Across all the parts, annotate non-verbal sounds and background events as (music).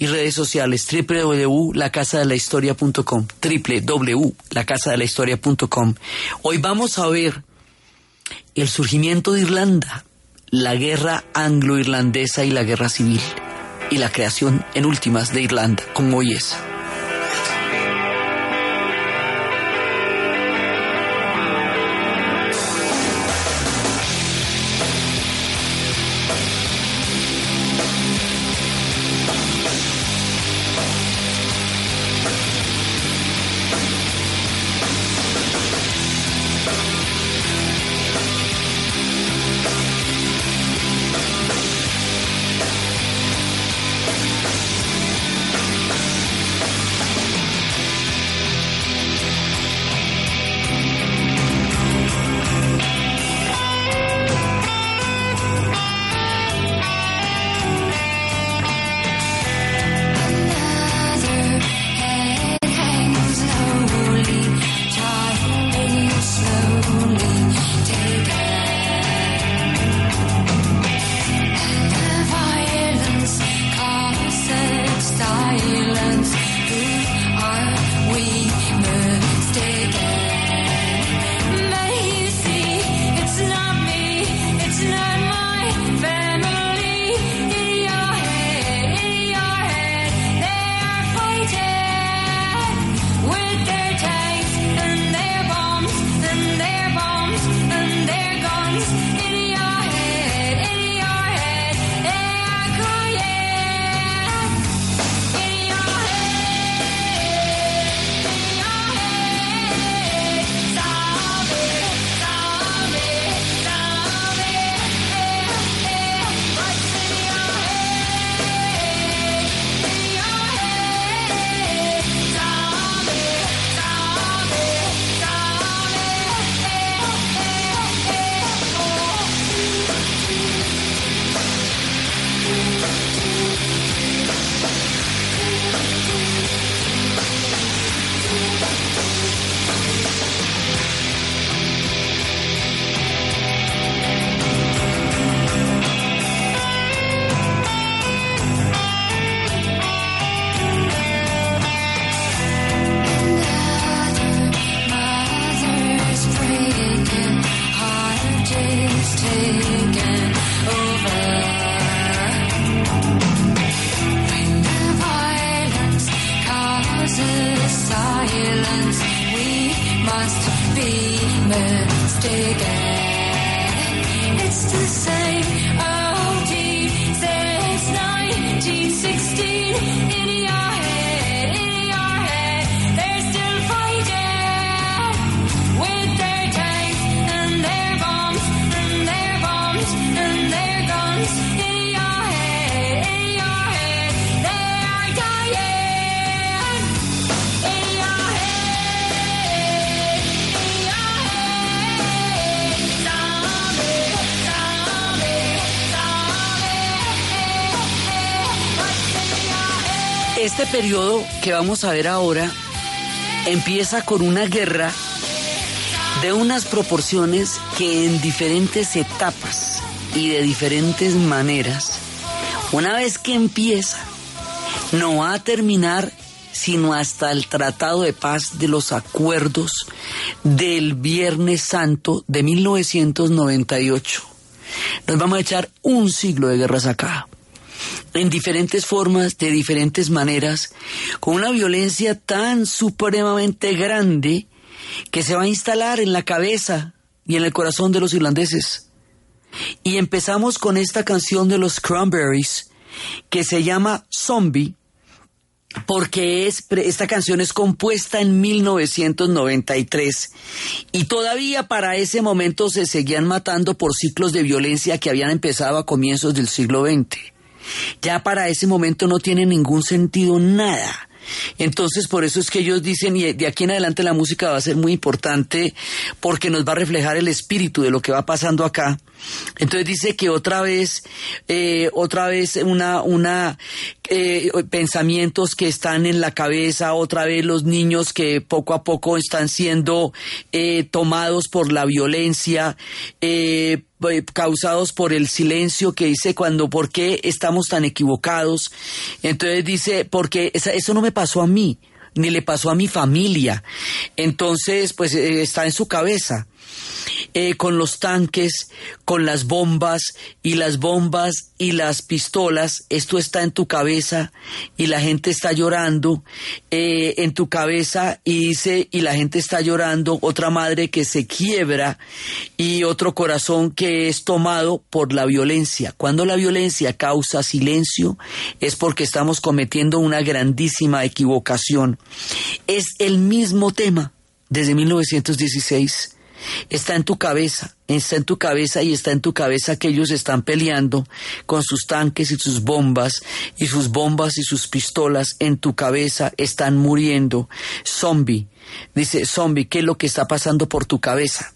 y redes sociales www.lacasadelahistoria.com www.lacasadelahistoria.com Hoy vamos a ver el surgimiento de Irlanda, la guerra anglo-irlandesa y la guerra civil, y la creación en últimas de Irlanda, como hoy es. Periodo que vamos a ver ahora empieza con una guerra de unas proporciones que en diferentes etapas y de diferentes maneras, una vez que empieza, no va a terminar sino hasta el Tratado de Paz de los Acuerdos del Viernes Santo de 1998. Nos vamos a echar un siglo de guerras acá en diferentes formas, de diferentes maneras, con una violencia tan supremamente grande que se va a instalar en la cabeza y en el corazón de los irlandeses. Y empezamos con esta canción de los Cranberries que se llama Zombie, porque es, esta canción es compuesta en 1993 y todavía para ese momento se seguían matando por ciclos de violencia que habían empezado a comienzos del siglo XX. Ya para ese momento no tiene ningún sentido nada. Entonces, por eso es que ellos dicen, y de aquí en adelante la música va a ser muy importante porque nos va a reflejar el espíritu de lo que va pasando acá. Entonces dice que otra vez, eh, otra vez una, una, eh, pensamientos que están en la cabeza, otra vez los niños que poco a poco están siendo eh, tomados por la violencia, causados por el silencio que dice cuando, ¿por qué estamos tan equivocados? Entonces dice, porque eso no me pasó a mí, ni le pasó a mi familia. Entonces, pues está en su cabeza. Eh, con los tanques, con las bombas y las bombas y las pistolas, esto está en tu cabeza y la gente está llorando eh, en tu cabeza y dice, y la gente está llorando, otra madre que se quiebra y otro corazón que es tomado por la violencia. Cuando la violencia causa silencio es porque estamos cometiendo una grandísima equivocación. Es el mismo tema desde 1916 Está en tu cabeza, está en tu cabeza y está en tu cabeza que ellos están peleando con sus tanques y sus bombas y sus bombas y sus pistolas en tu cabeza están muriendo. Zombie, dice zombie, ¿qué es lo que está pasando por tu cabeza?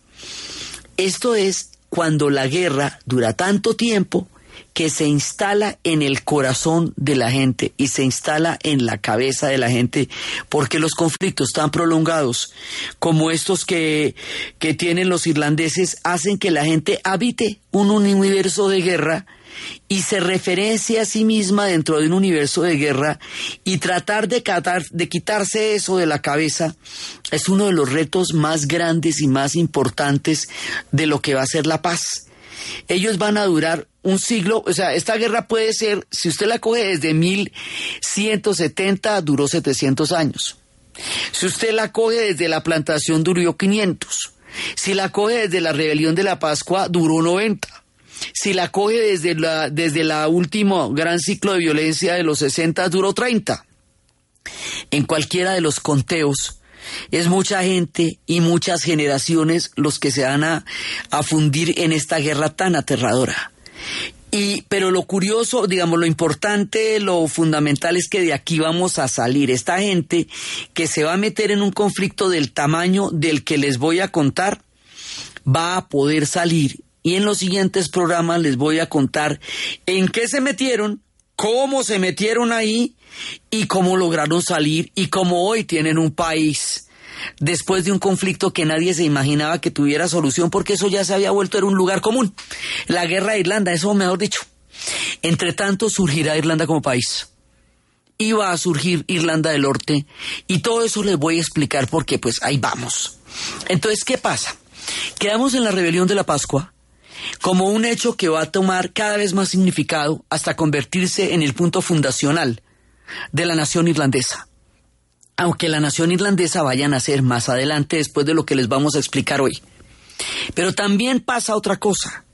Esto es cuando la guerra dura tanto tiempo que se instala en el corazón de la gente y se instala en la cabeza de la gente, porque los conflictos tan prolongados como estos que, que tienen los irlandeses hacen que la gente habite un universo de guerra y se referencia a sí misma dentro de un universo de guerra y tratar de, de quitarse eso de la cabeza es uno de los retos más grandes y más importantes de lo que va a ser la paz. Ellos van a durar un siglo, o sea, esta guerra puede ser, si usted la coge desde 1170, duró 700 años. Si usted la coge desde la plantación, duró 500. Si la coge desde la rebelión de la Pascua, duró 90. Si la coge desde la, desde la último gran ciclo de violencia de los 60, duró 30. En cualquiera de los conteos, es mucha gente y muchas generaciones los que se van a, fundir en esta guerra tan aterradora. Y, pero lo curioso, digamos, lo importante, lo fundamental es que de aquí vamos a salir. Esta gente que se va a meter en un conflicto del tamaño del que les voy a contar, va a poder salir. Y en los siguientes programas les voy a contar en qué se metieron, cómo se metieron ahí y cómo lograron salir y cómo hoy tienen un país después de un conflicto que nadie se imaginaba que tuviera solución porque eso ya se había vuelto en un lugar común. La guerra de Irlanda, eso mejor dicho. Entre tanto surgirá Irlanda como país. Iba a surgir Irlanda del Norte y todo eso les voy a explicar porque pues ahí vamos. Entonces, ¿qué pasa? Quedamos en la rebelión de la Pascua como un hecho que va a tomar cada vez más significado hasta convertirse en el punto fundacional de la nación irlandesa aunque la nación irlandesa vaya a nacer más adelante después de lo que les vamos a explicar hoy. Pero también pasa otra cosa,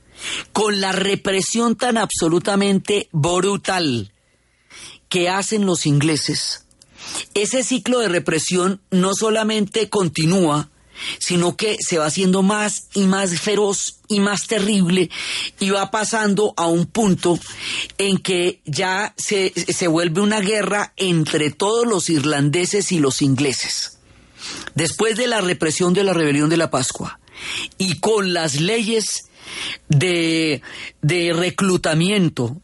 con la represión tan absolutamente brutal que hacen los ingleses, ese ciclo de represión no solamente continúa, sino que se va haciendo más y más feroz y más terrible y va pasando a un punto en que ya se, se vuelve una guerra entre todos los irlandeses y los ingleses. Después de la represión de la rebelión de la Pascua y con las leyes de, de reclutamiento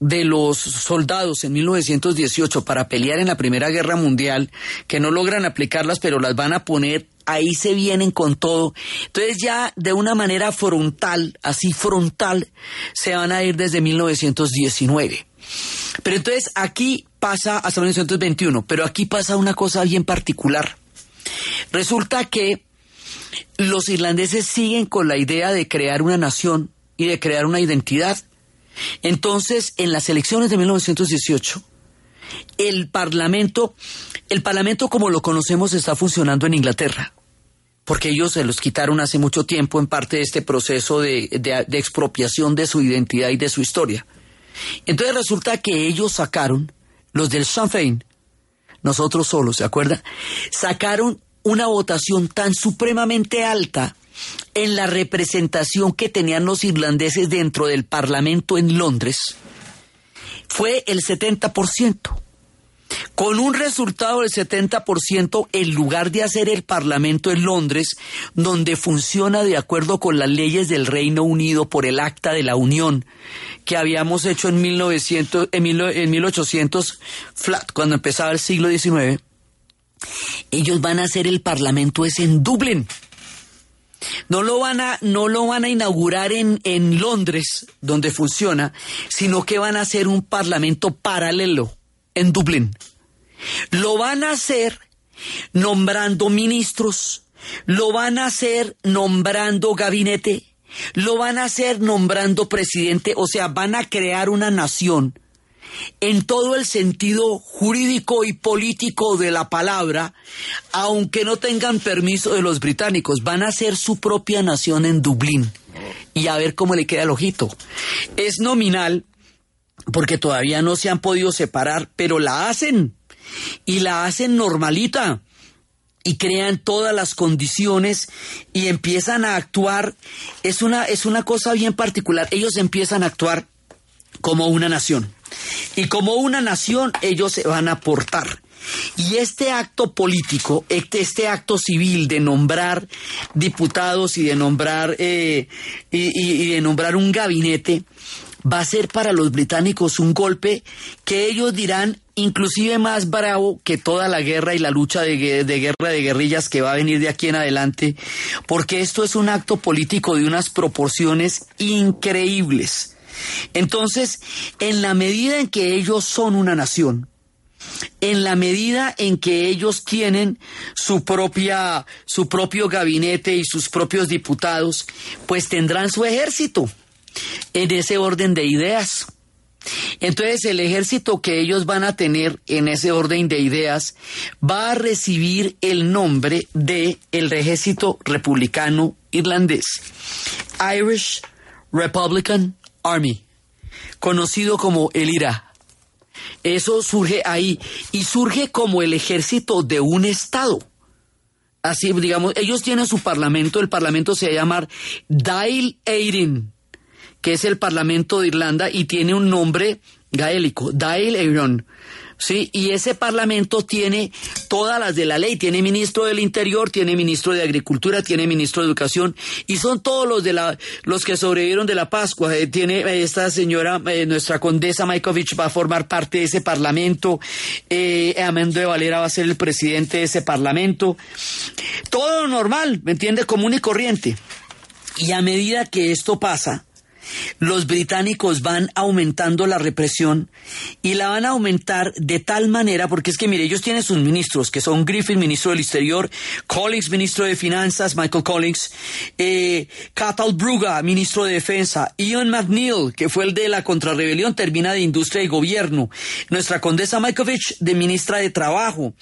de los soldados en 1918 para pelear en la Primera Guerra Mundial, que no logran aplicarlas, pero las van a poner ahí se vienen con todo. Entonces ya de una manera frontal, así frontal, se van a ir desde 1919. Pero entonces aquí pasa hasta 1921, pero aquí pasa una cosa bien particular. Resulta que los irlandeses siguen con la idea de crear una nación y de crear una identidad. Entonces, en las elecciones de 1918, el Parlamento, el Parlamento como lo conocemos está funcionando en Inglaterra porque ellos se los quitaron hace mucho tiempo en parte de este proceso de, expropiación de su identidad y de su historia. Entonces resulta que ellos sacaron, los del Sinn Féin, nosotros solos, ¿se acuerdan? Sacaron una votación tan supremamente alta en la representación que tenían los irlandeses dentro del Parlamento en Londres, fue el 70%. Con un resultado del 70%, en lugar de hacer el Parlamento en Londres, donde funciona de acuerdo con las leyes del Reino Unido por el Acta de la Unión, que habíamos hecho en, 1900, en, 1800, flat, cuando empezaba el siglo XIX, ellos van a hacer el Parlamento es en Dublín. No lo van a, no lo van a inaugurar en, en Londres, donde funciona, sino que van a hacer un parlamento paralelo en Dublín. Lo van a hacer nombrando ministros, lo van a hacer nombrando gabinete, lo van a hacer nombrando presidente, o sea, van a crear una nación en todo el sentido jurídico y político de la palabra, aunque no tengan permiso de los británicos, van a ser su propia nación en Dublín. Y a ver cómo le queda el ojito. Es nominal, porque todavía no se han podido separar, pero la hacen. Y la hacen normalita. Y crean todas las condiciones y empiezan a actuar. Es una es una cosa bien particular. Ellos empiezan a actuar como una nación. Y como una nación ellos se van a portar. Y este acto político, este, este acto civil de nombrar diputados y de nombrar eh, y de nombrar un gabinete, va a ser para los británicos un golpe que ellos dirán inclusive más bravo que toda la guerra y la lucha de, guerra de guerrillas que va a venir de aquí en adelante, porque esto es un acto político de unas proporciones increíbles. Entonces, en la medida en que ellos son una nación, en la medida en que ellos tienen su propia su propio gabinete y sus propios diputados, pues tendrán su ejército en ese orden de ideas. Entonces el ejército que ellos van a tener en ese orden de ideas va a recibir el nombre de el ejército republicano irlandés, Irish Republican Army, conocido como el IRA. Eso surge ahí y surge como el ejército de un estado. Así, digamos, ellos tienen su parlamento, el parlamento se va a llamar Dáil Éireann que es el Parlamento de Irlanda y tiene un nombre gaélico, Dáil Éireann. Sí, y ese parlamento tiene todas las de la ley, tiene ministro del Interior, tiene ministro de Agricultura, tiene ministro de Educación y son todos los de la los que sobrevivieron de la Pascua. Eh, tiene eh, esta señora eh, nuestra condesa Maikovich va a formar parte de ese parlamento. Eh, de Valera va a ser el presidente de ese parlamento. Todo normal, ¿me entiende? Común y corriente. Y a medida que esto pasa, los británicos van aumentando la represión y la van a aumentar de tal manera, porque es que mire, ellos tienen sus ministros, que son Griffin, ministro del Exterior, Collins, ministro de Finanzas, Michael Collins, eh, Cathal Bruga, ministro de Defensa, Ian McNeil, que fue el de la contrarrebelión, termina de Industria y Gobierno, nuestra condesa Maikovich, de ministra de Trabajo,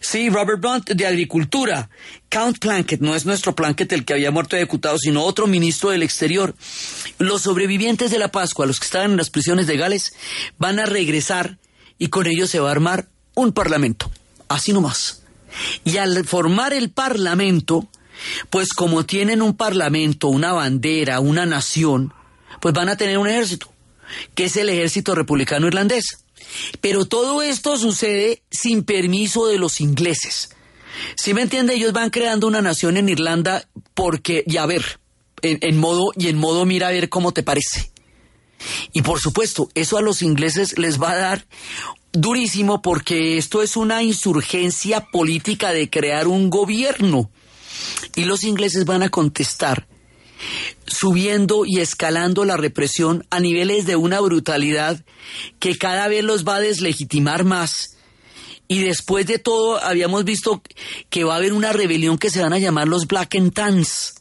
sí, Robert Blunt, de Agricultura, Count Plunkett, no es nuestro Plunkett el que había muerto ejecutado, sino otro ministro del Exterior. Los sobrevivientes de la Pascua, los que estaban en las prisiones de Gales, van a regresar y con ellos se va a armar un parlamento. Así nomás. Y al formar el parlamento, pues como tienen un parlamento, una bandera, una nación, pues van a tener un ejército, que es el ejército republicano irlandés. Pero todo esto sucede sin permiso de los ingleses. Si me entiende, ellos van creando una nación en Irlanda porque, y a ver, en, modo, y en modo mira a ver cómo te parece. Y por supuesto, eso a los ingleses les va a dar durísimo porque esto es una insurgencia política de crear un gobierno. Y los ingleses van a contestar subiendo y escalando la represión a niveles de una brutalidad que cada vez los va a deslegitimar más y después de todo, habíamos visto que va a haber una rebelión que se van a llamar los Black and Tans.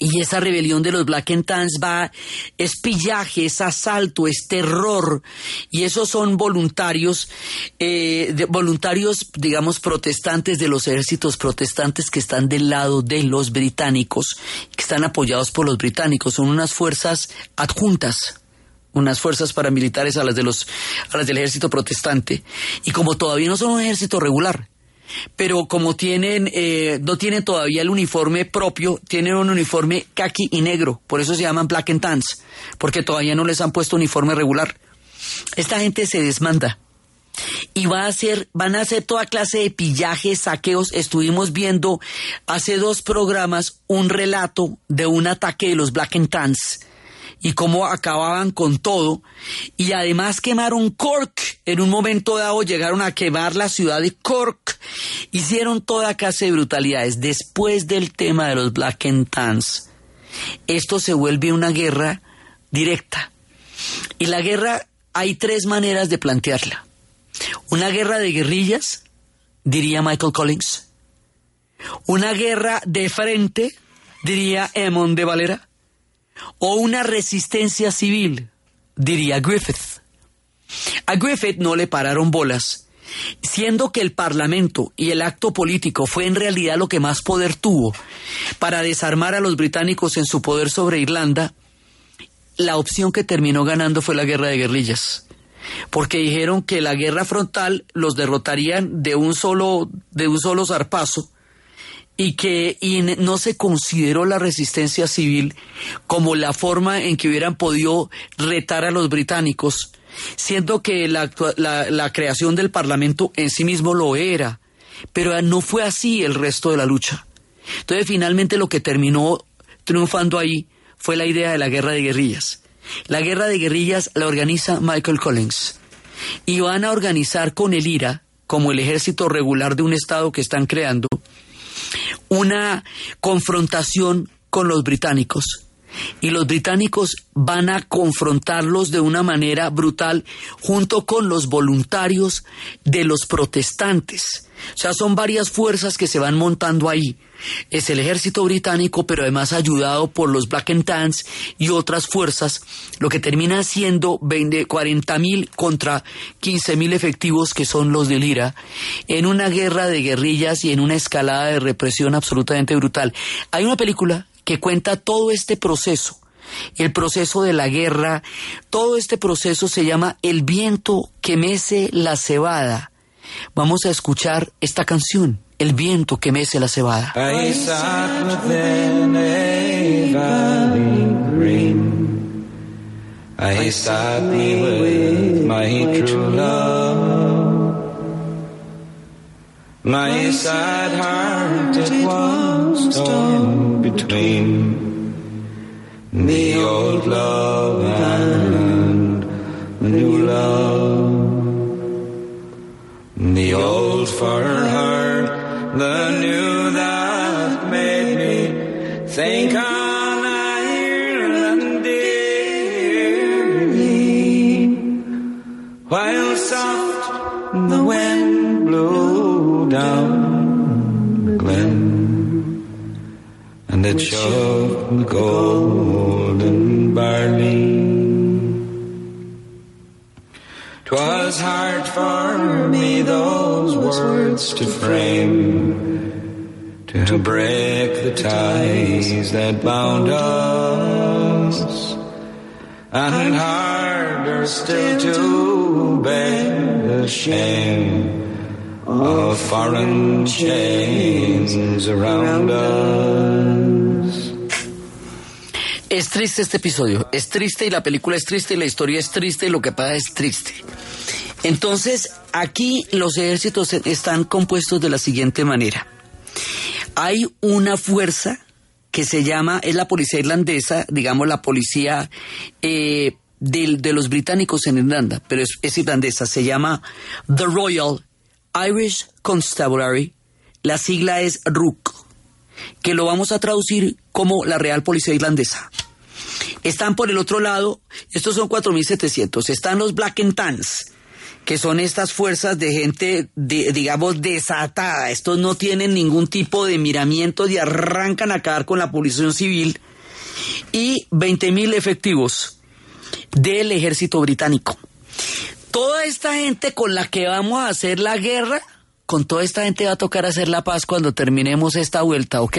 Y esa rebelión de los Black and Tans va, es pillaje, es asalto, es terror. Y esos son voluntarios, eh, voluntarios, digamos, protestantes de los ejércitos protestantes que están del lado de los británicos, que están apoyados por los británicos. Son unas fuerzas adjuntas unas fuerzas paramilitares a las de los a las del ejército protestante. Y como todavía no son un ejército regular pero como tienen eh, no tienen todavía el uniforme propio tienen un uniforme kaki y negro. Por eso se llaman black and tans porque todavía no les han puesto uniforme regular. Esta gente se desmanda y va a hacer, van a hacer toda clase de pillajes, saqueos. Estuvimos viendo hace dos programas un relato de un ataque de los Black and Tans y cómo acababan con todo. Y además quemaron Cork. En un momento dado llegaron a quemar la ciudad de Cork. Hicieron toda clase de brutalidades. Después del tema de los Black and Tans, esto se vuelve una guerra directa. Y la guerra hay tres maneras de plantearla. Una guerra de guerrillas, diría Michael Collins. Una guerra de frente, diría Emon de Valera. O una resistencia civil, diría Griffith. A Griffith no le pararon bolas, siendo que el Parlamento y el acto político fue en realidad lo que más poder tuvo para desarmar a los británicos en su poder sobre Irlanda, la opción que terminó ganando fue la guerra de guerrillas porque dijeron que la guerra frontal los derrotarían de un solo, de un solo zarpazo y que no se consideró la resistencia civil como la forma en que hubieran podido retar a los británicos, siendo que la, la, la creación del Parlamento en sí mismo lo era, pero no fue así el resto de la lucha. Entonces finalmente lo que terminó triunfando ahí fue la idea de la guerra de guerrillas. La guerra de guerrillas la organiza Michael Collins y van a organizar con el IRA, como el ejército regular de un Estado que están creando, una confrontación con los británicos. Y los británicos van a confrontarlos de una manera brutal junto con los voluntarios de los protestantes. O sea, son varias fuerzas que se van montando ahí es el ejército británico, pero además ayudado por los Black and Tans y otras fuerzas, lo que termina siendo 40 mil contra 15 mil efectivos que son los del IRA, en una guerra de guerrillas y en una escalada de represión absolutamente brutal. Hay una película que cuenta todo este proceso el proceso de la guerra, todo este proceso se llama El viento que mece la cebada. Vamos a escuchar esta canción el viento que mece la cebada. I sat within a valley green. I sat me with my true love. My sad heart it was torn between the old love and the new love. The old for heart the new that made me think on Ireland dearly. While soft the wind blew down the glen, and it showed the golden Twas hard for me those words to frame, to break the ties that bound us, and harder still to bear the shame of foreign chains around us. Es triste este episodio, es triste y la película es triste y la historia es triste y lo que pasa es triste. Entonces, aquí los ejércitos están compuestos de la siguiente manera. Hay una fuerza que se llama, es la policía irlandesa, digamos la policía eh, de, los británicos en Irlanda, pero es, irlandesa, se llama The Royal Irish Constabulary, la sigla es RUC, que lo vamos a traducir como la Real Policía Irlandesa. Están por el otro lado, estos son 4.700, están los Black and Tans, que son estas fuerzas de gente, digamos, desatada. Estos no tienen ningún tipo de miramiento y arrancan a acabar con la población civil. Y 20 mil efectivos del ejército británico. Toda esta gente con la que vamos a hacer la guerra, con toda esta gente va a tocar hacer la paz cuando terminemos esta vuelta, ¿ok?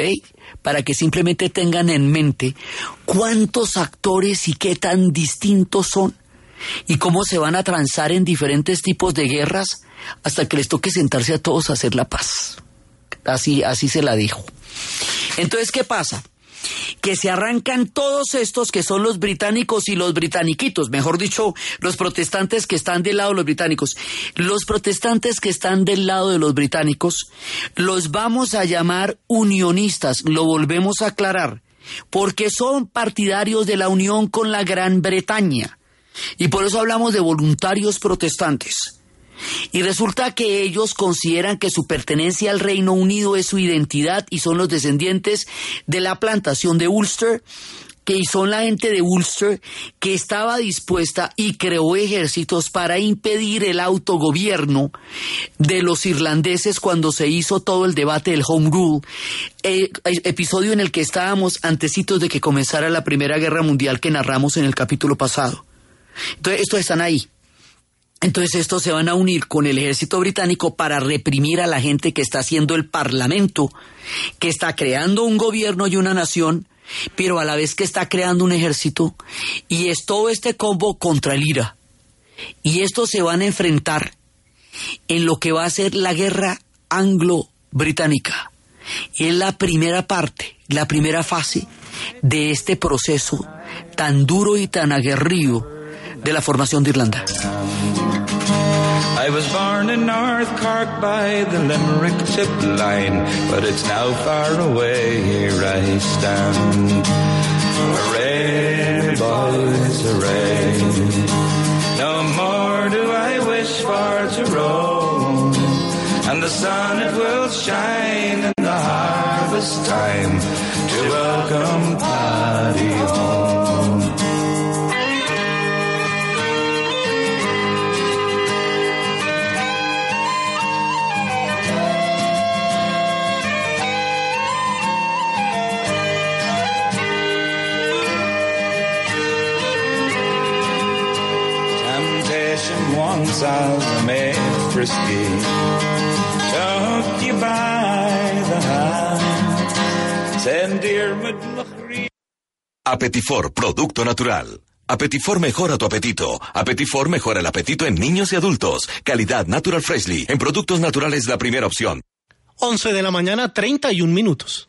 Para que simplemente tengan en mente cuántos actores y qué tan distintos son y cómo se van a transar en diferentes tipos de guerras hasta que les toque sentarse a todos a hacer la paz. Así, así se la dijo. Entonces, ¿qué pasa? Que se arrancan todos estos que son los británicos y los britaniquitos, mejor dicho, los protestantes que están del lado de los británicos. Los protestantes que están del lado de los británicos los vamos a llamar unionistas, lo volvemos a aclarar, porque son partidarios de la unión con la Gran Bretaña. Y por eso hablamos de voluntarios protestantes. Y resulta que ellos consideran que su pertenencia al Reino Unido es su identidad y son los descendientes de la plantación de Ulster que son la gente de Ulster que estaba dispuesta y creó ejércitos para impedir el autogobierno de los irlandeses cuando se hizo todo el debate del Home Rule, eh, episodio en el que estábamos antecitos de que comenzara la Primera Guerra Mundial que narramos en el capítulo pasado. Entonces, estos están ahí. Entonces estos se van a unir con el ejército británico para reprimir a la gente que está haciendo el parlamento, que está creando un gobierno y una nación, pero a la vez que está creando un ejército, y es todo este combo contra el IRA. Y estos se van a enfrentar en lo que va a ser la guerra anglo-británica. Es la primera parte, la primera fase de este proceso tan duro y tan aguerrido de la formación de Irlanda. I was born in North Cork by the Limerick tip line, but it's now far away. Here I stand. Hooray, boys, hooray. No more do I wish for to roam, and the sun it will shine in the harvest time to welcome Paddy home. Apetifor, producto natural. Apetifor mejora tu apetito. Apetifor mejora el apetito en niños y adultos. Calidad Natural Freshly. En productos naturales la primera opción. 11 de la mañana, 31 minutos.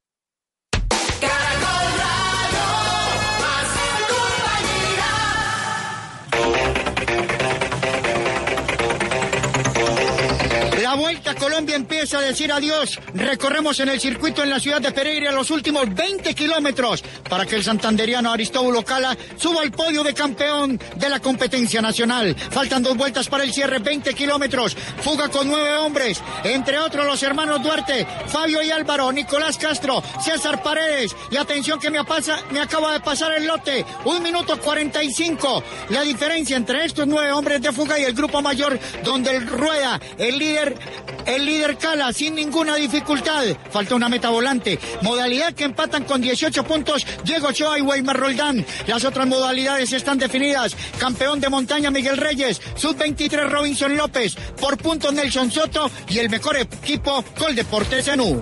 La Vuelta a Colombia empieza a decir adiós. Recorremos en el circuito en la ciudad de Pereira los últimos 20 kilómetros para que el santanderiano Aristóbulo Cala suba al podio de campeón de la competencia nacional. Faltan dos vueltas para el cierre, 20 kilómetros. Fuga con nueve hombres, entre otros los hermanos Duarte, Fabio y Álvaro, Nicolás Castro, César Paredes. Y atención que me, pasa, me acaba de pasar el lote. Un minuto 45. La diferencia entre estos nueve hombres de fuga y el grupo mayor donde el rueda, el líder el líder cala sin ninguna dificultad. Falta una meta volante. Modalidad que empatan con 18 puntos Diego Ochoa y Weimar Roldán. Las otras modalidades están definidas. Campeón de montaña Miguel Reyes. Sub-23 Robinson López. Por puntos Nelson Soto. Y el mejor equipo Coldeportes Zenú.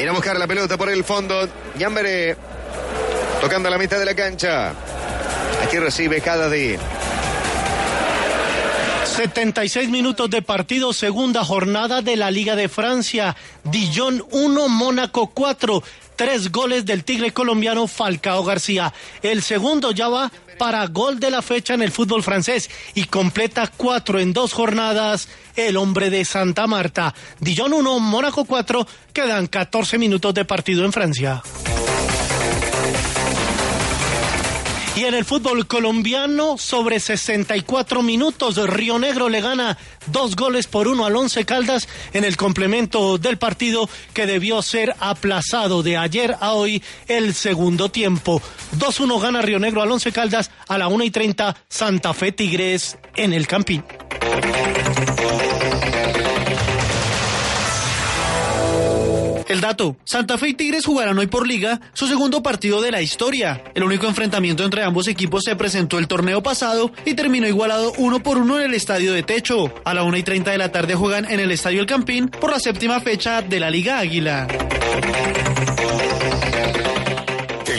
Ir a buscar la pelota por el fondo. Yamberé tocando la mitad de la cancha. Aquí recibe cada día. 76 minutos de partido, segunda jornada de la Liga de Francia. Dijon 1, Mónaco 4. Tres goles del Tigre colombiano Falcao García. El segundo ya va para gol de la fecha en el fútbol francés y completa cuatro en dos jornadas el hombre de Santa Marta. Dijon 1, Mónaco 4. Quedan 14 minutos de partido en Francia. Y en el fútbol colombiano, sobre 64 minutos, Río Negro le gana dos goles por uno al Once Caldas en el complemento del partido que debió ser aplazado de ayer a hoy el segundo tiempo. 2-1 gana Río Negro al Once Caldas a la 1 y 30 Santa Fe Tigres en el Campín. El dato, Santa Fe y Tigres jugarán hoy por liga su segundo partido de la historia. El único enfrentamiento entre ambos equipos se presentó el torneo pasado y terminó igualado uno por uno en el estadio de techo. A la una y 30 de la tarde juegan en el estadio El Campín por la séptima fecha de la Liga Águila.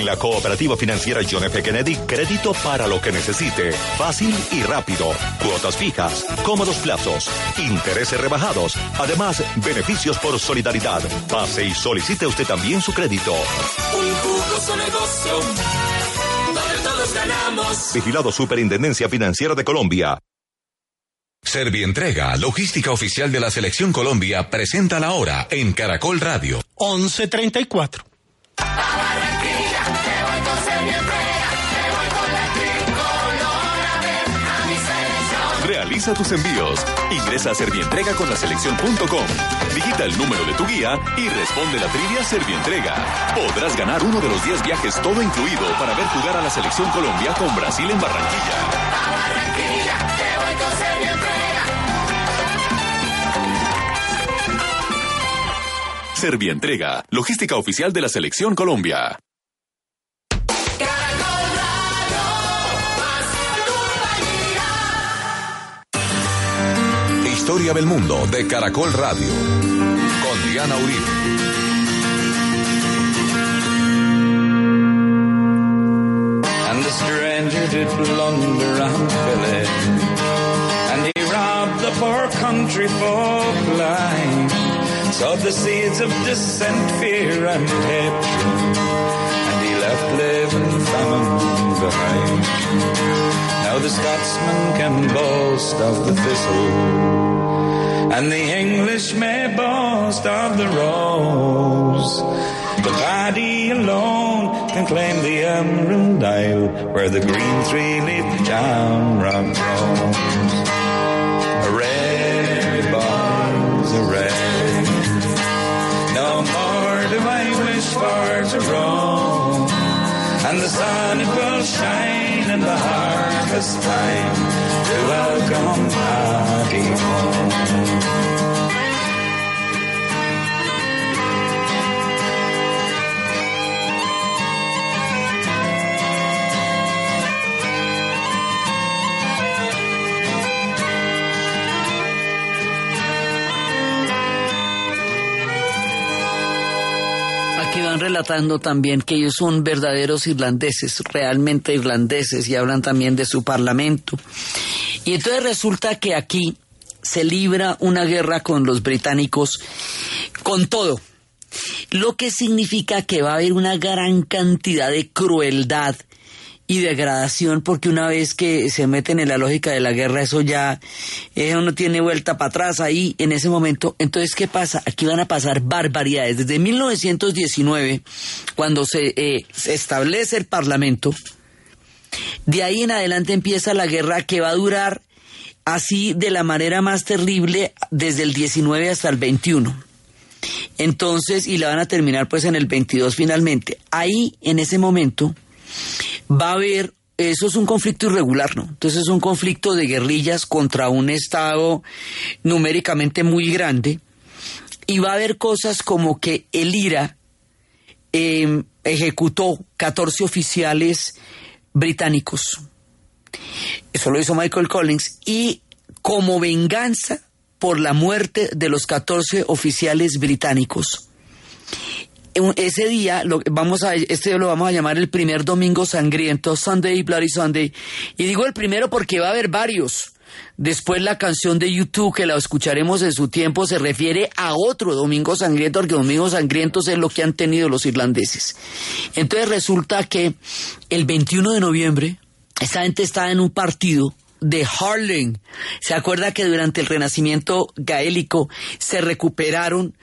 La cooperativa financiera John F. Kennedy, crédito para lo que necesite. Fácil y rápido. Cuotas fijas, cómodos plazos, intereses rebajados. Además, beneficios por solidaridad. Pase y solicite usted también su crédito. Un jugoso negocio donde todos ganamos. Vigilado Superintendencia Financiera de Colombia. Servientrega, logística oficial de la Selección Colombia, presenta la hora en Caracol Radio. 11.34. Realiza tus envíos. Ingresa a Servientrega con la selección.com. Digita el número de tu guía y responde la trivia Servientrega. Podrás ganar uno de los 10 viajes todo incluido para ver jugar a la selección Colombia con Brasil en Barranquilla. Servientrega, logística oficial de la selección Colombia. Historia del mundo de Caracol Radio. Con Diana Uribe. And the stranger did blunder and Philip, and he robbed the poor country folk blind, sowed the seeds of dissent, fear, and hatred, and he left living famine behind. Now the Scotsman can boast of the thistle, and the English may boast of the rose. The paddy alone can claim the Emerald Isle, where the green three-leaf jamrock grows. Hooray, boys, hooray! No more do I wish for to roam, and the sun it will shine in the harvest time to welcome Paddy home. Relatando también que ellos son verdaderos irlandeses, realmente irlandeses, y hablan también de su parlamento. Y entonces resulta que aquí se libra una guerra con los británicos con todo, lo que significa que va a haber una gran cantidad de crueldad y degradación porque una vez que se meten en la lógica de la guerra eso ya eso no tiene vuelta para atrás ahí en ese momento. Entonces qué pasa aquí van a pasar barbaridades. Desde 1919 cuando se, eh, se establece el parlamento de ahí en adelante empieza la guerra que va a durar así de la manera más terrible desde el 19 hasta el 21 entonces y la van a terminar pues en el 22 finalmente. Ahí en ese momento va a haber, eso es un conflicto irregular, ¿no? Entonces es un conflicto de guerrillas contra un Estado numéricamente muy grande y va a haber cosas como que el IRA eh, ejecutó 14 oficiales británicos. Eso lo hizo Michael Collins y como venganza por la muerte de los 14 oficiales británicos ese día lo vamos a este lo vamos a llamar el primer domingo sangriento Sunday Bloody Sunday y digo el primero porque va a haber varios Después la canción de YouTube, que la escucharemos en su tiempo, se refiere a otro Domingo Sangriento, porque Domingo Sangrientos es lo que han tenido los irlandeses. Entonces resulta que el 21 de noviembre, esta gente estaba en un partido de Harlem. ¿Se acuerda que durante el Renacimiento gaélico se recuperaron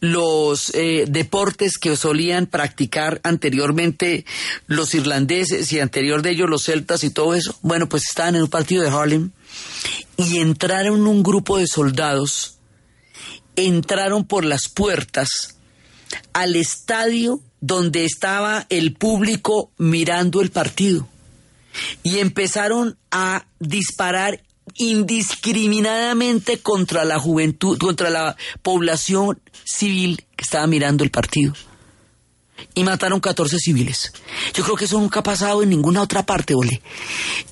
los eh, deportes que solían practicar anteriormente los irlandeses y anterior de ellos los celtas y todo eso? Bueno, pues estaban en un partido de Harlem y entraron un grupo de soldados, entraron por las puertas al estadio donde estaba el público mirando el partido y empezaron a disparar indiscriminadamente contra la juventud, contra la población civil que estaba mirando el partido. Y mataron 14 civiles. Yo creo que eso nunca ha pasado en ninguna otra parte, Ole.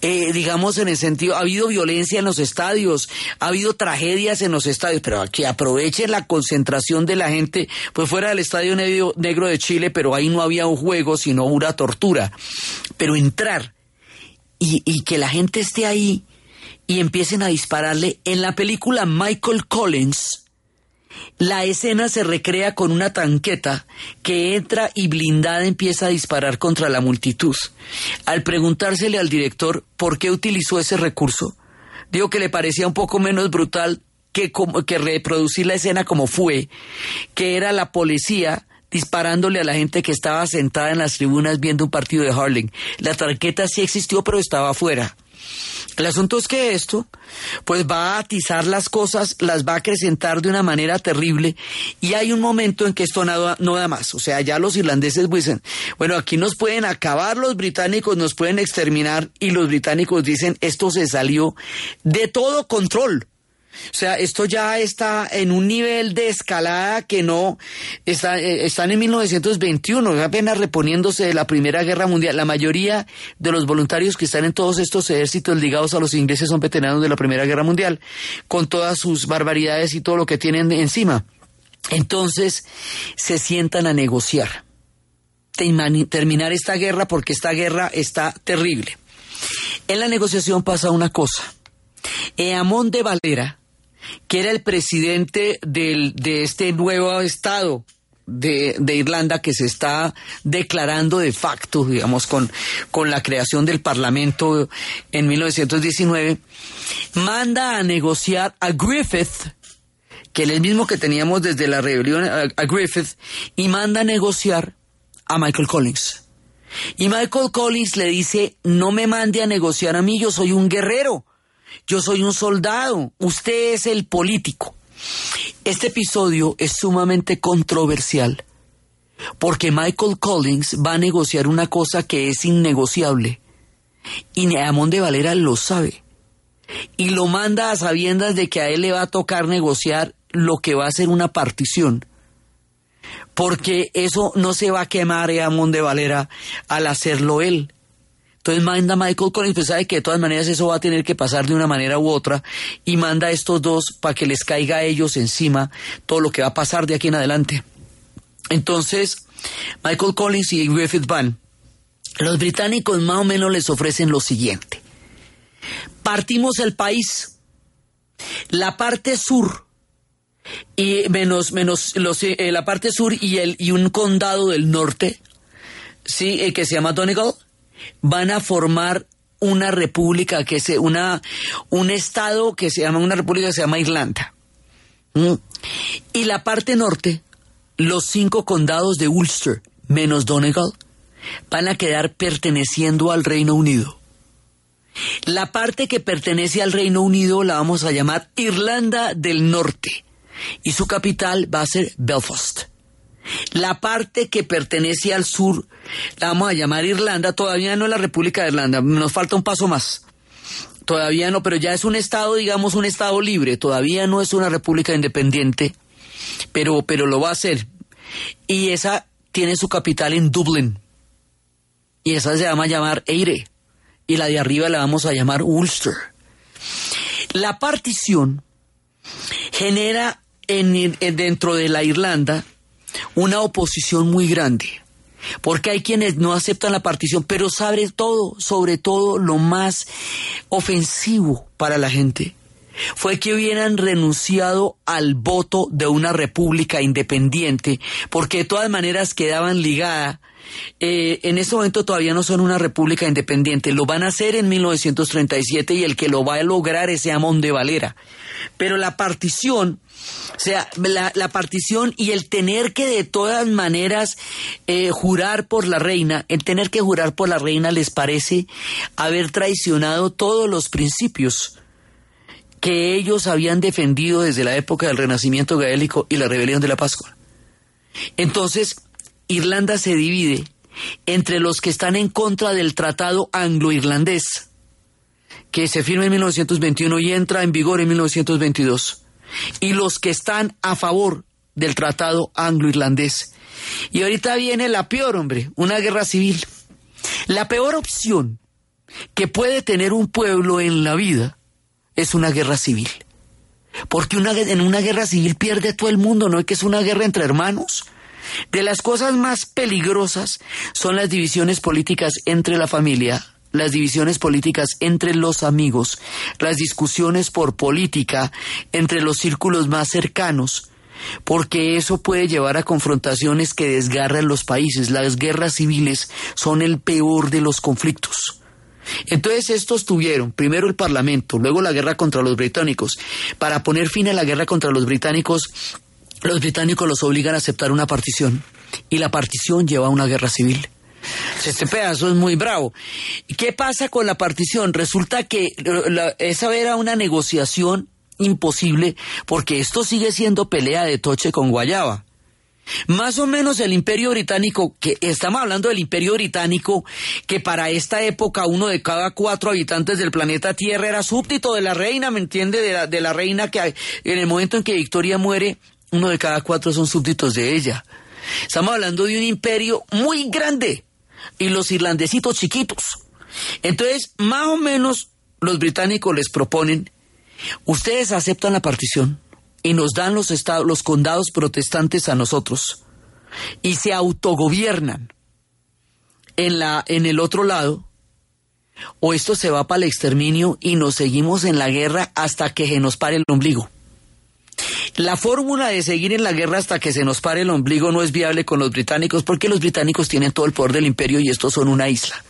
Eh, digamos en el sentido, ha habido violencia en los estadios, ha habido tragedias en los estadios, pero que aprovechen la concentración de la gente, pues fuera del Estadio Negro de Chile, pero ahí no había un juego, sino una tortura. Pero entrar y, y que la gente esté ahí y empiecen a dispararle. En la película Michael Collins, la escena se recrea con una tanqueta que entra y blindada empieza a disparar contra la multitud. Al preguntársele al director por qué utilizó ese recurso, dijo que le parecía un poco menos brutal que, que reproducir la escena como fue, que era la policía disparándole a la gente que estaba sentada en las tribunas viendo un partido de Harling. La tarjeta sí existió, pero estaba afuera. El asunto es que esto, pues va a atizar las cosas, las va a acrecentar de una manera terrible y hay un momento en que esto no, no da más. O sea, ya los irlandeses dicen, bueno, aquí nos pueden acabar los británicos, nos pueden exterminar y los británicos dicen, esto se salió de todo control. O sea, esto ya está en un nivel de escalada que no está, eh, están en 1921, apenas reponiéndose de la Primera Guerra Mundial. La mayoría de los voluntarios que están en todos estos ejércitos ligados a los ingleses son veteranos de la Primera Guerra Mundial, con todas sus barbaridades y todo lo que tienen encima. Entonces, se sientan a negociar, terminar esta guerra porque esta guerra está terrible. En la negociación pasa una cosa. Eamón de Valera, que era el presidente del, de este nuevo estado de, de, Irlanda que se está declarando de facto, digamos, con, con la creación del Parlamento en 1919, manda a negociar a Griffith, que es el mismo que teníamos desde la rebelión a, a Griffith, y manda a negociar a Michael Collins. Y Michael Collins le dice, no me mande a negociar a mí, yo soy un guerrero. Yo soy un soldado, usted es el político. Este episodio es sumamente controversial porque Michael Collins va a negociar una cosa que es innegociable y Neamón de Valera lo sabe y lo manda a sabiendas de que a él le va a tocar negociar lo que va a ser una partición porque eso no se va a quemar Neamón de Valera al hacerlo él entonces manda Michael Collins, pues sabe que de todas maneras eso va a tener que pasar de una manera u otra y manda a estos dos para que les caiga a ellos encima todo lo que va a pasar de aquí en adelante. Entonces, Michael Collins y Griffith van. Los británicos más o menos les ofrecen lo siguiente. Partimos el país. La parte sur y menos menos los, eh, la parte sur y el y un condado del norte, sí, eh, que se llama Donegal van a formar una república que se una un estado que se llama una república que se llama Irlanda. ¿Mm? Y la parte norte, los cinco condados de Ulster menos Donegal van a quedar perteneciendo al Reino Unido. La parte que pertenece al Reino Unido la vamos a llamar Irlanda del Norte y su capital va a ser Belfast. La parte que pertenece al sur, la vamos a llamar Irlanda, todavía no es la República de Irlanda, nos falta un paso más. Todavía no, pero ya es un estado, digamos, un estado libre, todavía no es una república independiente, pero, pero lo va a ser. Y esa tiene su capital en Dublín. Y esa se llama llamar Eire. Y la de arriba la vamos a llamar Ulster. La partición genera en, dentro de la Irlanda una oposición muy grande, porque hay quienes no aceptan la partición, pero sobre todo, sobre todo lo más ofensivo para la gente fue que hubieran renunciado al voto de una república independiente, porque de todas maneras quedaban ligadas. Eh, en este momento todavía no son una república independiente, lo van a hacer en 1937 y el que lo va a lograr es Amón de Valera. Pero la partición o sea, la, partición y el tener que de todas maneras eh, jurar por la reina, el tener que jurar por la reina les parece haber traicionado todos los principios que ellos habían defendido desde la época del Renacimiento gaélico y la rebelión de la Pascua. Entonces, Irlanda se divide entre los que están en contra del tratado anglo-irlandés, que se firma en 1921 y entra en vigor en 1922, y los que están a favor del tratado anglo-irlandés. Y ahorita viene la peor, hombre, una guerra civil. La peor opción que puede tener un pueblo en la vida es una guerra civil. Porque una, en una guerra civil pierde todo el mundo, ¿no es que es una guerra entre hermanos? De las cosas más peligrosas son las divisiones políticas entre la familia, las divisiones políticas entre los amigos, las discusiones por política entre los círculos más cercanos, porque eso puede llevar a confrontaciones que desgarran los países. Las guerras civiles son el peor de los conflictos. Entonces estos tuvieron primero el Parlamento, luego la guerra contra los británicos. Para poner fin a la guerra contra los británicos, los británicos los obligan a aceptar una partición y la partición lleva a una guerra civil. Este pedazo es muy bravo. ¿Qué pasa con la partición? Resulta que esa era una negociación imposible porque esto sigue siendo pelea de toche con Guayaba. Más o menos el imperio británico, que estamos hablando del imperio británico, que para esta época uno de cada cuatro habitantes del planeta Tierra era súbdito de la reina, ¿me entiende? De la, de la reina que en el momento en que Victoria muere, uno de cada cuatro son súbditos de ella. Estamos hablando de un imperio muy grande y los irlandesitos chiquitos. Entonces, más o menos los británicos les proponen Ustedes aceptan la partición y nos dan los, estados, los condados protestantes a nosotros y se autogobiernan en, la, en el otro lado, o esto se va para el exterminio y nos seguimos en la guerra hasta que se nos pare el ombligo. La fórmula de seguir en la guerra hasta que se nos pare el ombligo no es viable con los británicos porque los británicos tienen todo el poder del imperio y estos son una isla.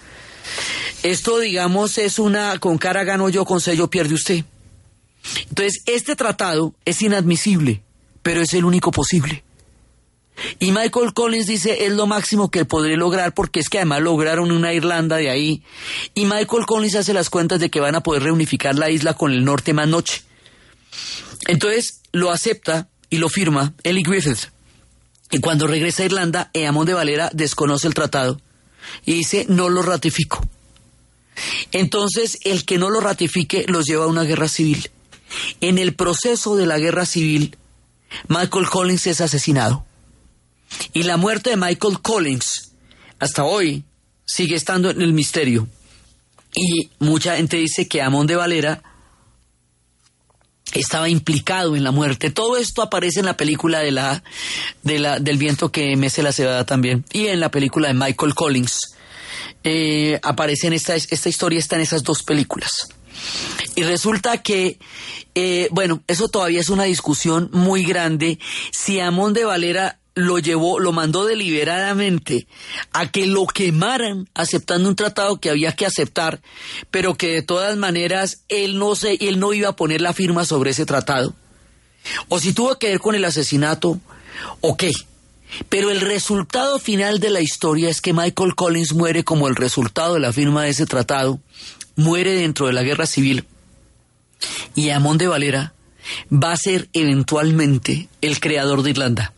Esto, digamos, es una con cara gano yo, con sello pierde usted. Entonces, este tratado es inadmisible, pero es el único posible. Y Michael Collins dice, es lo máximo que podré lograr porque es que además lograron una Irlanda de ahí. Y Michael Collins hace las cuentas de que van a poder reunificar la isla con el norte más noche. Entonces lo acepta y lo firma Eli Griffith. Y cuando regresa a Irlanda, Eamon de Valera desconoce el tratado y dice, no lo ratifico. Entonces el que no lo ratifique los lleva a una guerra civil. En el proceso de la guerra civil, Michael Collins es asesinado. Y la muerte de Michael Collins, hasta hoy, sigue estando en el misterio. Y mucha gente dice que Amón de Valera estaba implicado en la muerte. Todo esto aparece en la película de la, del viento que mece la cebada también. Y en la película de Michael Collins. Eh, aparece en esta, esta historia está en esas dos películas. Y resulta que, eh, bueno, eso todavía es una discusión muy grande. Si Amón de Valera lo llevó, lo mandó deliberadamente a que lo quemaran aceptando un tratado que había que aceptar, pero que de todas maneras él no se, él no iba a poner la firma sobre ese tratado. O si tuvo que ver con el asesinato, o qué. Pero el resultado final de la historia es que Michael Collins muere como el resultado de la firma de ese tratado muere dentro de la guerra civil y Amón de Valera va a ser eventualmente el creador de Irlanda.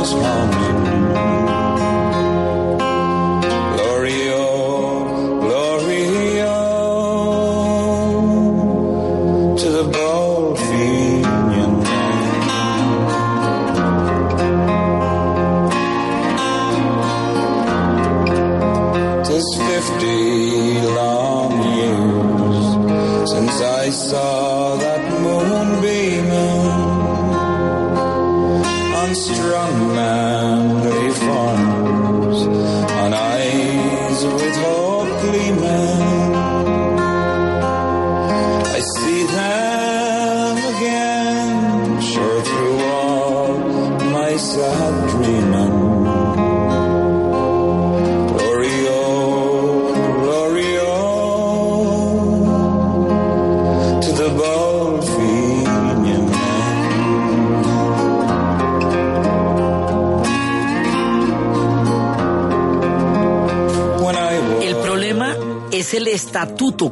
goes wrong.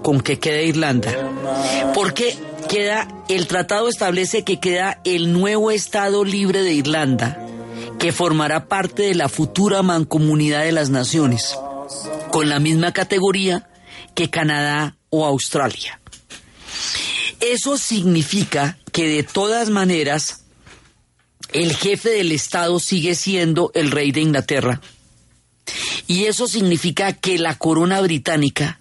Con que queda Irlanda. Porque queda, el tratado establece que queda el nuevo Estado libre de Irlanda, que formará parte de la futura mancomunidad de las naciones, con la misma categoría que Canadá o Australia. Eso significa que de todas maneras el jefe del Estado sigue siendo el rey de Inglaterra. Y eso significa que la corona británica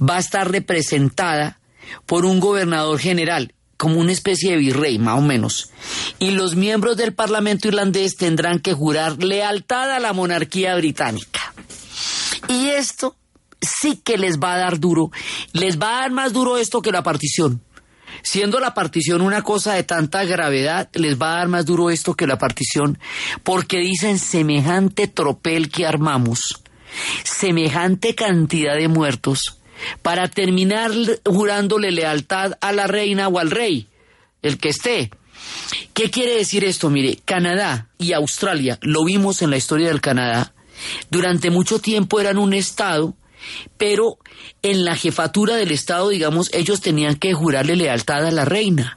va a estar representada por un gobernador general, como una especie de virrey, más o menos. Y los miembros del Parlamento irlandés tendrán que jurar lealtad a la monarquía británica. Y esto sí que les va a dar duro. Les va a dar más duro esto que la partición. Siendo la partición una cosa de tanta gravedad, les va a dar más duro esto que la partición, porque dicen semejante tropel que armamos, semejante cantidad de muertos, para terminar jurándole lealtad a la reina o al rey, el que esté. ¿Qué quiere decir esto? Mire, Canadá y Australia, lo vimos en la historia del Canadá, durante mucho tiempo eran un Estado pero en la jefatura del Estado, digamos, ellos tenían que jurarle lealtad a la reina.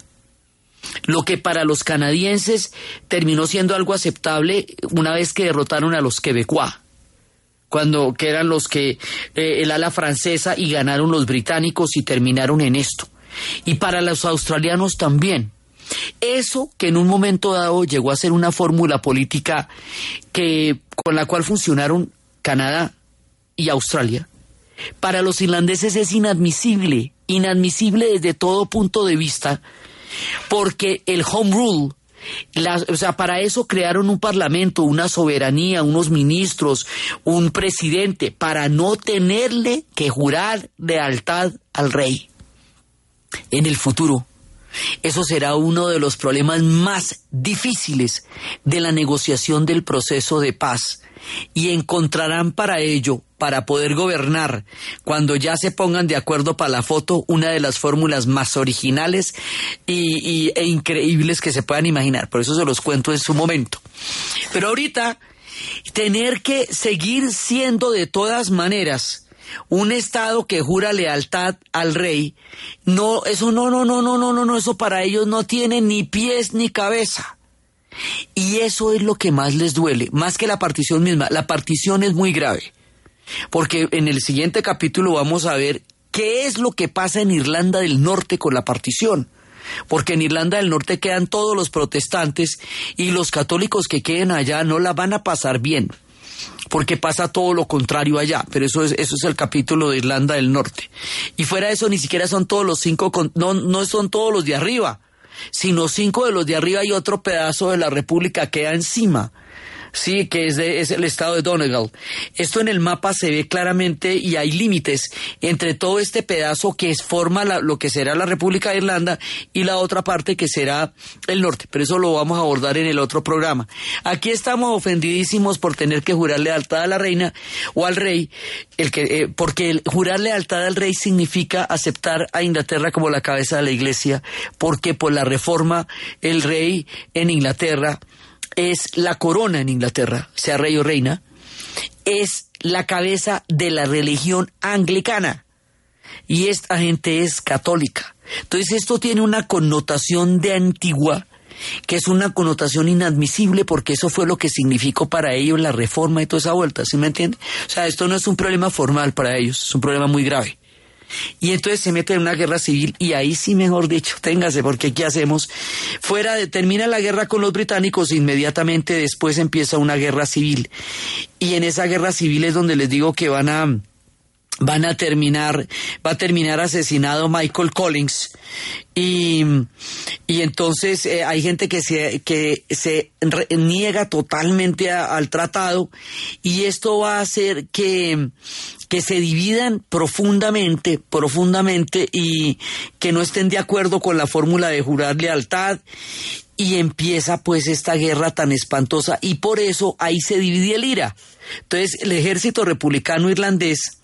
Lo que para los canadienses terminó siendo algo aceptable una vez que derrotaron a los quebecois, cuando que eran los que eh, el ala francesa y ganaron los británicos y terminaron en esto. Y para los australianos también. Eso que en un momento dado llegó a ser una fórmula política que con la cual funcionaron Canadá y Australia, para los irlandeses es inadmisible, inadmisible desde todo punto de vista, porque el home rule, o sea, para eso crearon un parlamento, una soberanía, unos ministros, un presidente, para no tenerle que jurar lealtad al rey. En el futuro, eso será uno de los problemas más difíciles de la negociación del proceso de paz y encontrarán para ello, para poder gobernar, cuando ya se pongan de acuerdo para la foto, una de las fórmulas más originales y, e increíbles que se puedan imaginar. Por eso se los cuento en su momento. Pero ahorita, tener que seguir siendo de todas maneras un estado que jura lealtad al rey, no, eso no, no, no, no, no, no, no, eso para ellos no tiene ni pies ni cabeza. Y eso es lo que más les duele, más que la partición misma. La partición es muy grave, porque en el siguiente capítulo vamos a ver qué es lo que pasa en Irlanda del Norte con la partición. Porque en Irlanda del Norte quedan todos los protestantes y los católicos que queden allá no la van a pasar bien porque pasa todo lo contrario allá, pero eso es, eso es el capítulo de Irlanda del Norte. Y fuera de eso, ni siquiera son todos los cinco, no, no son todos los de arriba, sino cinco de los de arriba y otro pedazo de la República queda encima. Sí, que es, es el estado de Donegal. Esto en el mapa se ve claramente y hay límites entre todo este pedazo que forma lo que será la República de Irlanda y la otra parte que será el norte. Pero eso lo vamos a abordar en el otro programa. Aquí estamos ofendidísimos por tener que jurar lealtad a la reina o al rey, el que, eh, porque jurar lealtad al rey significa aceptar a Inglaterra como la cabeza de la iglesia, porque por la reforma el rey en Inglaterra es la corona en Inglaterra, sea rey o reina, es la cabeza de la religión anglicana y esta gente es católica. Entonces esto tiene una connotación de antigua que es una connotación inadmisible porque eso fue lo que significó para ellos la reforma y toda esa vuelta, ¿sí me entiende? O sea, esto no es un problema formal para ellos, es un problema muy grave. Y entonces se mete en una guerra civil y ahí sí, mejor dicho, (laughs) téngase, porque ¿qué hacemos? Fuera de, termina la guerra con los británicos, inmediatamente después empieza una guerra civil. Y en esa guerra civil es donde les digo que van a, van a terminar, va a terminar asesinado Michael Collins. Y, y entonces eh, hay gente que se, que se niega totalmente al tratado y esto va a hacer que, que se dividan profundamente, profundamente y que no estén de acuerdo con la fórmula de jurar lealtad y empieza pues esta guerra tan espantosa y por eso ahí se divide el IRA. Entonces el ejército republicano irlandés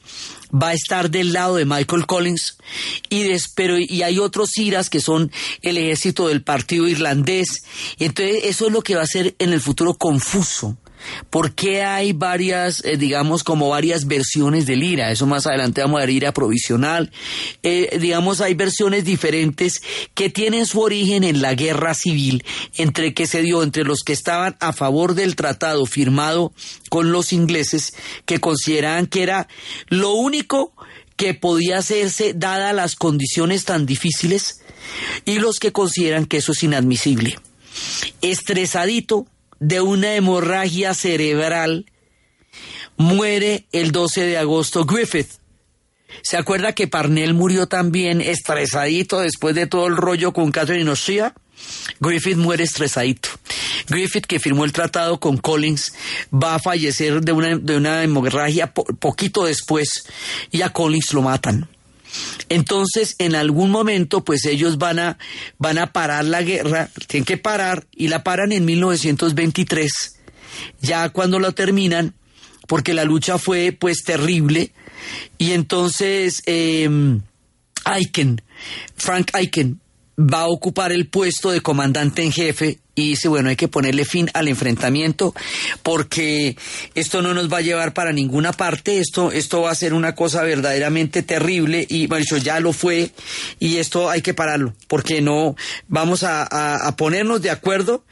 va a estar del lado de Michael Collins y, pero, y hay otros IRAs que son el ejército del partido irlandés. Entonces eso es lo que va a ser en el futuro confuso ¿Por qué hay varias, eh, digamos, como varias versiones del IRA? Eso más adelante vamos a ver IRA provisional. Eh, digamos, hay versiones diferentes que tienen su origen en la guerra civil entre que se dio entre los que estaban a favor del tratado firmado con los ingleses, que consideraban que era lo único que podía hacerse dada las condiciones tan difíciles, y los que consideran que eso es inadmisible. Estresadito, de una hemorragia cerebral, muere el 12 de agosto Griffith. ¿Se acuerda que Parnell murió también estresadito después de todo el rollo con Catherine O'Shea? Griffith muere estresadito. Griffith, que firmó el tratado con Collins, va a fallecer de una, de una hemorragia poquito después y a Collins lo matan. Entonces, en algún momento, pues ellos van a, van a parar la guerra, tienen que parar, y la paran en 1923, ya cuando lo terminan, porque la lucha fue pues terrible, y entonces eh, Frank Aiken, va a ocupar el puesto de comandante en jefe y dice, bueno, hay que ponerle fin al enfrentamiento porque esto no nos va a llevar para ninguna parte, esto, esto va a ser una cosa verdaderamente terrible y bueno, ya lo fue y esto hay que pararlo porque no vamos a, a, ponernos de acuerdo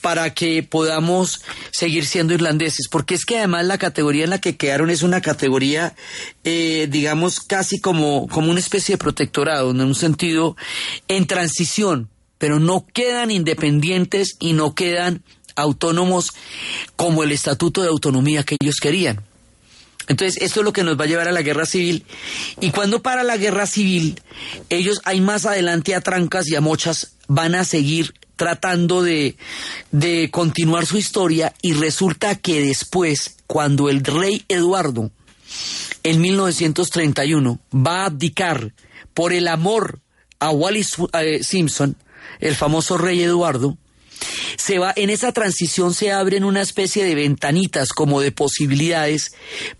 para que podamos seguir siendo irlandeses, porque es que además la categoría en la que quedaron es una categoría, eh, digamos, casi como, como una especie de protectorado, en un sentido en transición pero no quedan independientes y no quedan autónomos como el estatuto de autonomía que ellos querían. Entonces, esto es lo que nos va a llevar a la guerra civil. Y cuando para la guerra civil, ellos hay más adelante a trancas y a mochas van a seguir tratando de, de continuar su historia y resulta que después, cuando el rey Eduardo, en 1931, va a abdicar por el amor a Wallis eh, Simpson, el famoso rey Eduardo, se va, en esa transición se abren una especie de ventanitas como de posibilidades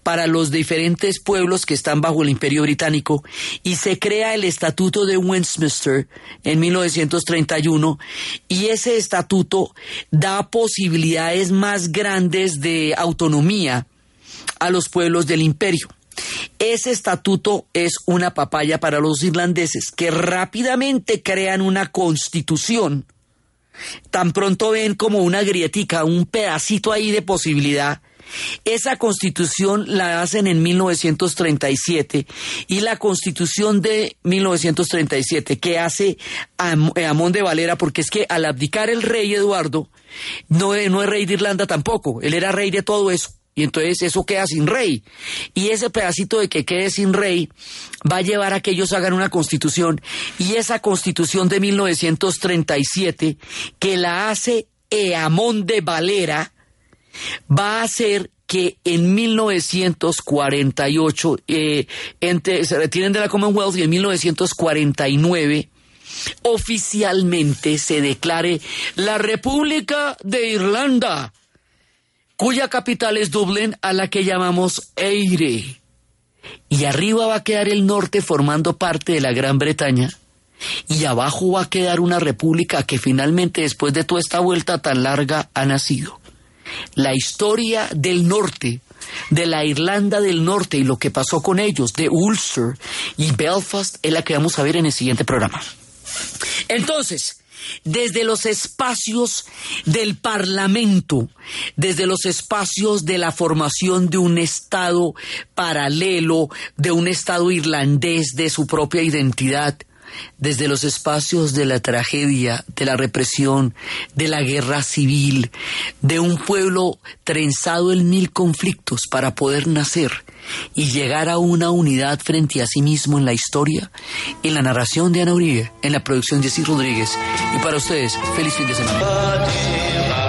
para los diferentes pueblos que están bajo el imperio británico y se crea el estatuto de Westminster en 1931 y ese estatuto da posibilidades más grandes de autonomía a los pueblos del imperio. Ese estatuto es una papaya para los irlandeses que rápidamente crean una constitución. Tan pronto ven como una grietica, un pedacito ahí de posibilidad. Esa constitución la hacen en 1937 y la constitución de 1937 que hace Amón de Valera, porque es que al abdicar el rey Eduardo, no, no es rey de Irlanda tampoco, él era rey de todo eso y entonces eso queda sin rey. Y ese pedacito de que quede sin rey va a llevar a que ellos hagan una constitución y esa constitución de 1937 que la hace Eamón de Valera va a hacer que en 1948 eh, se retiren de la Commonwealth y en 1949 oficialmente se declare la República de Irlanda cuya capital es Dublín, a la que llamamos Eire. Y arriba va a quedar el norte formando parte de la Gran Bretaña. Y abajo va a quedar una república que finalmente después de toda esta vuelta tan larga ha nacido. La historia del norte, de la Irlanda del Norte y lo que pasó con ellos, de Ulster y Belfast, es la que vamos a ver en el siguiente programa. Entonces, desde los espacios del Parlamento, desde los espacios de la formación de un Estado paralelo, de un Estado irlandés de su propia identidad, desde los espacios de la tragedia, de la represión, de la guerra civil, de un pueblo trenzado en mil conflictos para poder nacer y llegar a una unidad frente a sí mismo en la historia, en la narración de Ana Uribe, en la producción de Jessy Rodríguez. Y para ustedes, feliz fin de semana.